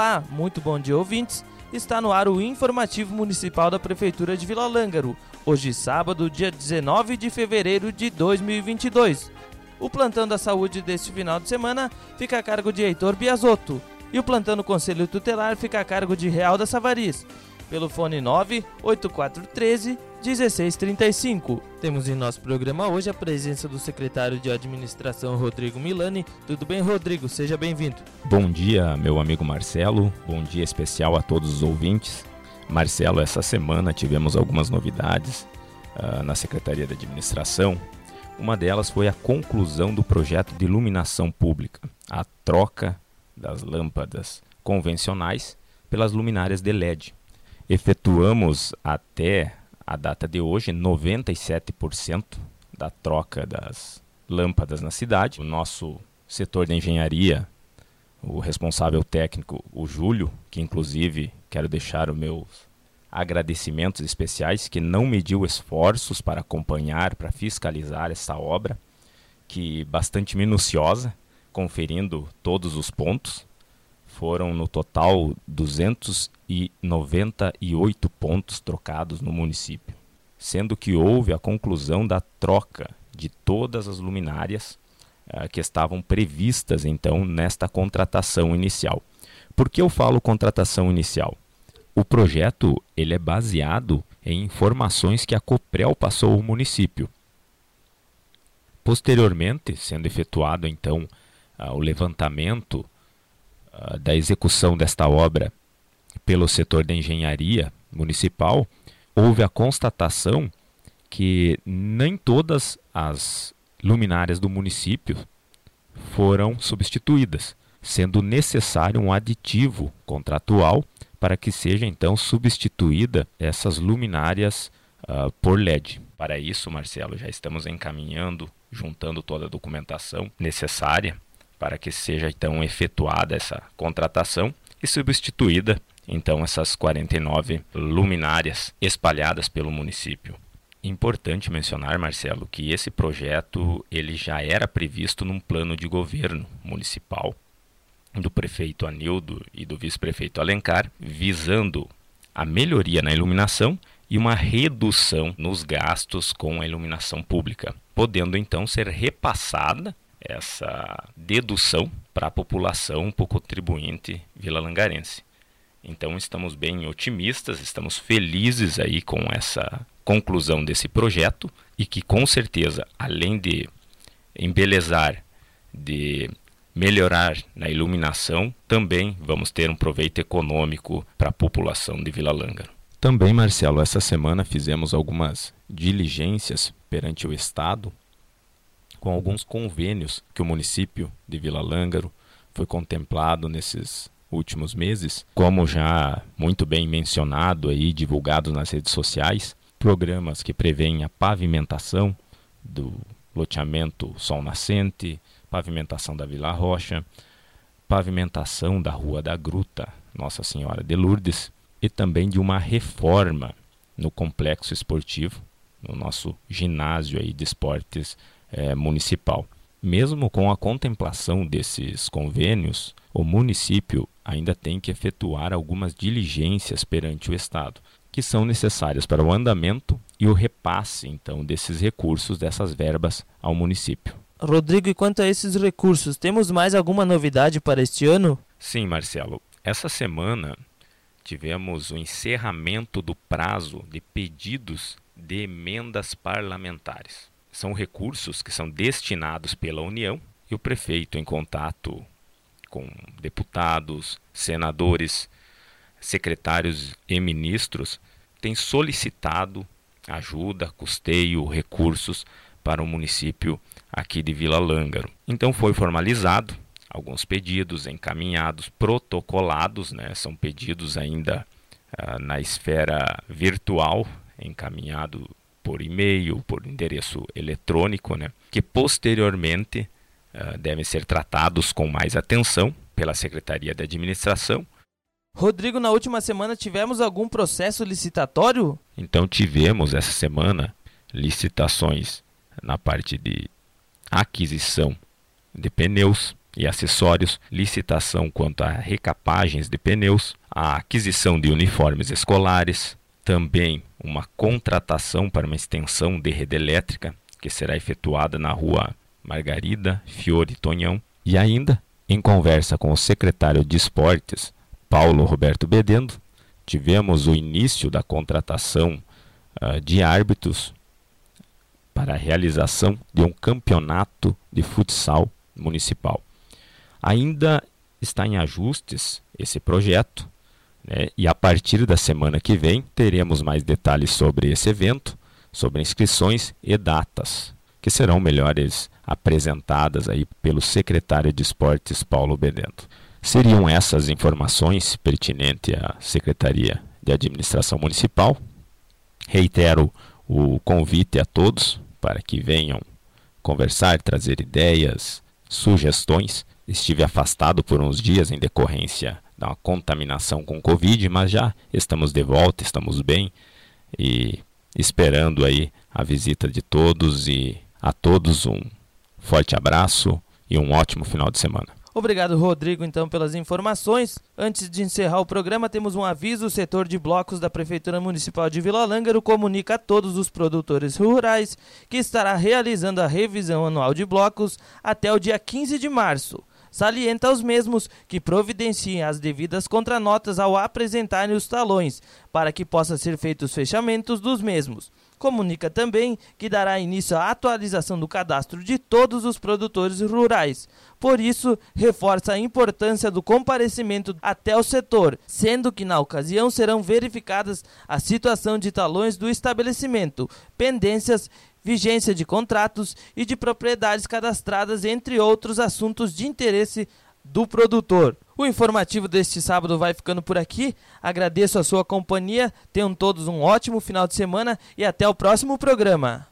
Olá, muito bom dia ouvintes. Está no ar o informativo municipal da Prefeitura de Vila Lângaro. Hoje, sábado, dia 19 de fevereiro de 2022. O plantão da saúde deste final de semana fica a cargo de Heitor Biasotto e o plantão do Conselho Tutelar fica a cargo de Real da Savariz, pelo fone 98413 1635. Temos em nosso programa hoje a presença do secretário de Administração Rodrigo Milani. Tudo bem, Rodrigo? Seja bem-vindo. Bom dia, meu amigo Marcelo. Bom dia especial a todos os ouvintes. Marcelo, essa semana tivemos algumas novidades uh, na Secretaria de Administração. Uma delas foi a conclusão do projeto de iluminação pública, a troca das lâmpadas convencionais pelas luminárias de LED. Efetuamos até a data de hoje 97% da troca das lâmpadas na cidade. O nosso setor de engenharia, o responsável técnico, o Júlio, que inclusive quero deixar os meus agradecimentos especiais, que não mediu esforços para acompanhar, para fiscalizar essa obra, que bastante minuciosa, conferindo todos os pontos. Foram no total 298 pontos trocados no município, sendo que houve a conclusão da troca de todas as luminárias uh, que estavam previstas então nesta contratação inicial. Por que eu falo contratação inicial? O projeto ele é baseado em informações que a Coprel passou ao município. Posteriormente, sendo efetuado então uh, o levantamento da execução desta obra pelo setor da engenharia municipal, houve a constatação que nem todas as luminárias do município foram substituídas, sendo necessário um aditivo contratual para que seja então substituída essas luminárias uh, por LED. Para isso, Marcelo, já estamos encaminhando, juntando toda a documentação necessária para que seja então efetuada essa contratação e substituída então essas 49 luminárias espalhadas pelo município. Importante mencionar, Marcelo, que esse projeto ele já era previsto num plano de governo municipal do prefeito Anildo e do vice-prefeito Alencar, visando a melhoria na iluminação e uma redução nos gastos com a iluminação pública, podendo então ser repassada essa dedução para a população por contribuinte vila-langarense. Então estamos bem otimistas, estamos felizes aí com essa conclusão desse projeto e que com certeza, além de embelezar, de melhorar na iluminação, também vamos ter um proveito econômico para a população de Vila Lângaro. Também, Marcelo, essa semana fizemos algumas diligências perante o Estado com alguns convênios que o município de Vila Lângaro foi contemplado nesses últimos meses, como já muito bem mencionado e divulgado nas redes sociais, programas que prevêem a pavimentação do loteamento Sol Nascente, pavimentação da Vila Rocha, pavimentação da Rua da Gruta, Nossa Senhora de Lourdes, e também de uma reforma no complexo esportivo, no nosso ginásio aí de esportes é, municipal. Mesmo com a contemplação desses convênios, o município ainda tem que efetuar algumas diligências perante o Estado, que são necessárias para o andamento e o repasse, então, desses recursos, dessas verbas ao município. Rodrigo, e quanto a esses recursos, temos mais alguma novidade para este ano? Sim, Marcelo. Essa semana tivemos o encerramento do prazo de pedidos de emendas parlamentares são recursos que são destinados pela União e o prefeito, em contato com deputados, senadores, secretários e ministros, tem solicitado ajuda, custeio, recursos para o município aqui de Vila Lângaro. Então foi formalizado alguns pedidos encaminhados, protocolados, né? são pedidos ainda uh, na esfera virtual, encaminhado por e-mail, por endereço eletrônico, né, que posteriormente uh, devem ser tratados com mais atenção pela Secretaria de Administração. Rodrigo, na última semana tivemos algum processo licitatório? Então tivemos essa semana licitações na parte de aquisição de pneus, e acessórios, licitação quanto a recapagens de pneus, a aquisição de uniformes escolares, também uma contratação para uma extensão de rede elétrica que será efetuada na rua Margarida Fiore Tonhão e ainda em conversa com o secretário de Esportes, Paulo Roberto Bedendo, tivemos o início da contratação uh, de árbitros para a realização de um campeonato de futsal municipal. Ainda está em ajustes esse projeto, né? e a partir da semana que vem teremos mais detalhes sobre esse evento, sobre inscrições e datas, que serão melhores apresentadas aí pelo secretário de Esportes Paulo Bedendo. Seriam essas informações pertinentes à Secretaria de Administração Municipal. Reitero o convite a todos para que venham conversar, trazer ideias, sugestões. Estive afastado por uns dias em decorrência da contaminação com Covid, mas já estamos de volta, estamos bem e esperando aí a visita de todos e a todos um forte abraço e um ótimo final de semana. Obrigado, Rodrigo, então, pelas informações. Antes de encerrar o programa, temos um aviso: o setor de blocos da Prefeitura Municipal de Vila Lângaro comunica a todos os produtores rurais que estará realizando a revisão anual de blocos até o dia 15 de março. Salienta aos mesmos que providenciem as devidas contranotas ao apresentarem os talões, para que possa ser feitos os fechamentos dos mesmos comunica também que dará início à atualização do cadastro de todos os produtores rurais. Por isso, reforça a importância do comparecimento até o setor, sendo que na ocasião serão verificadas a situação de talões do estabelecimento, pendências vigência de contratos e de propriedades cadastradas, entre outros assuntos de interesse do produtor. O informativo deste sábado vai ficando por aqui. Agradeço a sua companhia. Tenham todos um ótimo final de semana e até o próximo programa.